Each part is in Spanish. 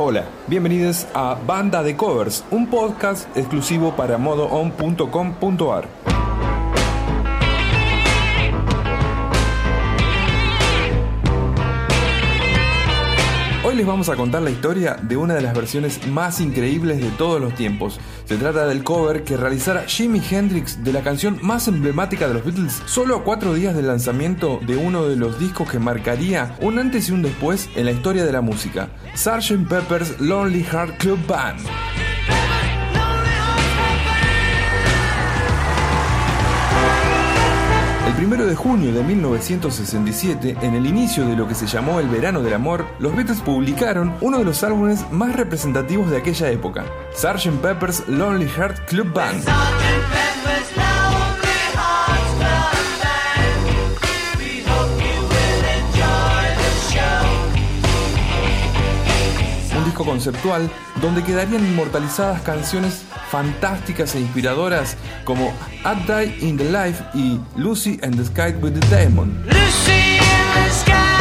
Hola, bienvenidos a Banda de Covers, un podcast exclusivo para modoon.com.ar. les vamos a contar la historia de una de las versiones más increíbles de todos los tiempos. Se trata del cover que realizara Jimi Hendrix de la canción más emblemática de los Beatles solo a cuatro días del lanzamiento de uno de los discos que marcaría un antes y un después en la historia de la música, Sgt. Pepper's Lonely Heart Club Band. El primero de junio de 1967, en el inicio de lo que se llamó el Verano del Amor, los Beatles publicaron uno de los álbumes más representativos de aquella época, Sgt. Pepper's Lonely Heart Club Band. Disco conceptual donde quedarían inmortalizadas canciones fantásticas e inspiradoras como At Die in the Life y Lucy and the Sky with the Diamond. Lucy in the sky.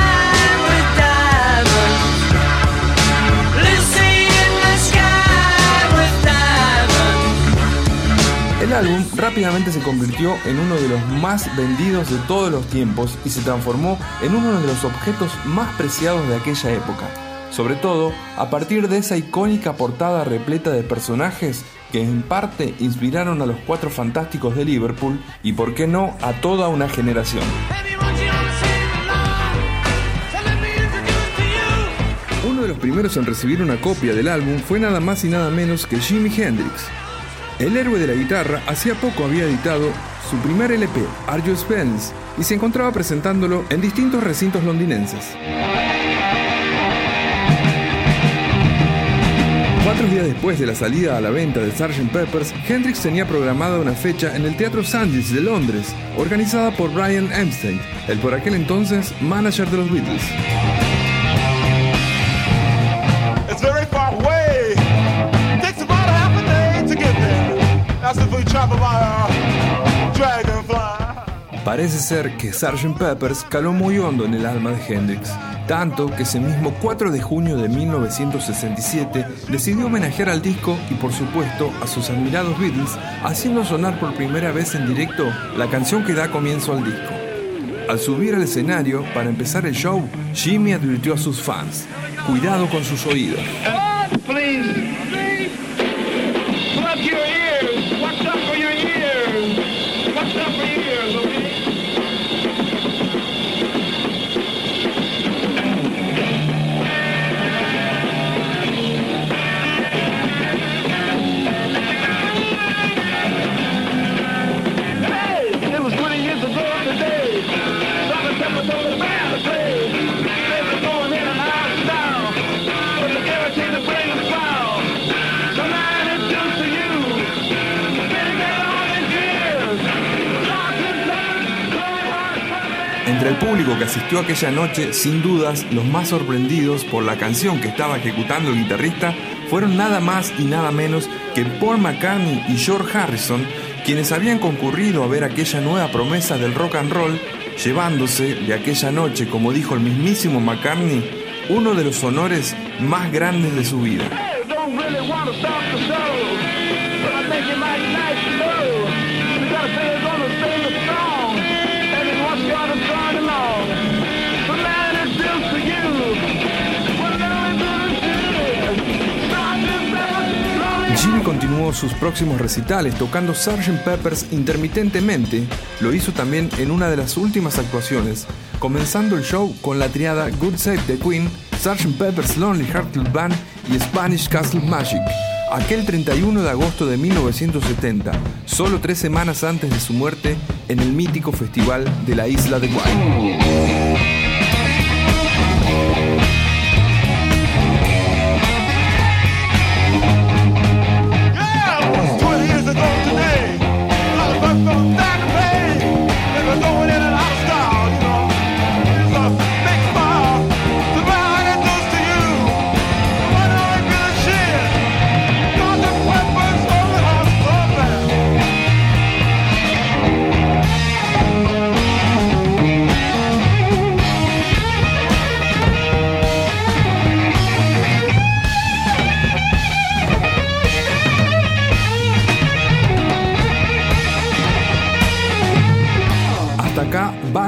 El álbum rápidamente se convirtió en uno de los más vendidos de todos los tiempos y se transformó en uno de los objetos más preciados de aquella época, sobre todo a partir de esa icónica portada repleta de personajes que en parte inspiraron a los cuatro fantásticos de Liverpool y por qué no a toda una generación. Uno de los primeros en recibir una copia del álbum fue nada más y nada menos que Jimi Hendrix. El héroe de la guitarra hacía poco había editado su primer LP, Are You Spence, y se encontraba presentándolo en distintos recintos londinenses. Días después de la salida a la venta de Sgt. Peppers, Hendrix tenía programada una fecha en el Teatro Sandys de Londres, organizada por Brian Epstein, el por aquel entonces manager de los Beatles. It's Parece ser que Sgt. Peppers caló muy hondo en el alma de Hendrix, tanto que ese mismo 4 de junio de 1967 decidió homenajear al disco y por supuesto a sus admirados Beatles, haciendo sonar por primera vez en directo la canción que da comienzo al disco. Al subir al escenario para empezar el show, Jimmy advirtió a sus fans, cuidado con sus oídos. Entre el público que asistió aquella noche, sin dudas, los más sorprendidos por la canción que estaba ejecutando el guitarrista fueron nada más y nada menos que Paul McCartney y George Harrison, quienes habían concurrido a ver aquella nueva promesa del rock and roll, llevándose de aquella noche, como dijo el mismísimo McCartney, uno de los honores más grandes de su vida. Jimmy continuó sus próximos recitales tocando Sgt. Peppers intermitentemente, lo hizo también en una de las últimas actuaciones, comenzando el show con la triada Good Save the Queen, Sgt. Pepper's Lonely Heart Club Band y Spanish Castle Magic, aquel 31 de agosto de 1970, solo tres semanas antes de su muerte en el mítico festival de la isla de Guay.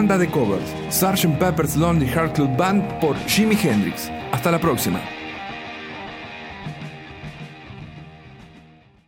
Banda de Covers, Sgt. Pepper's Lonely Heart Club Band por Jimi Hendrix. Hasta la próxima.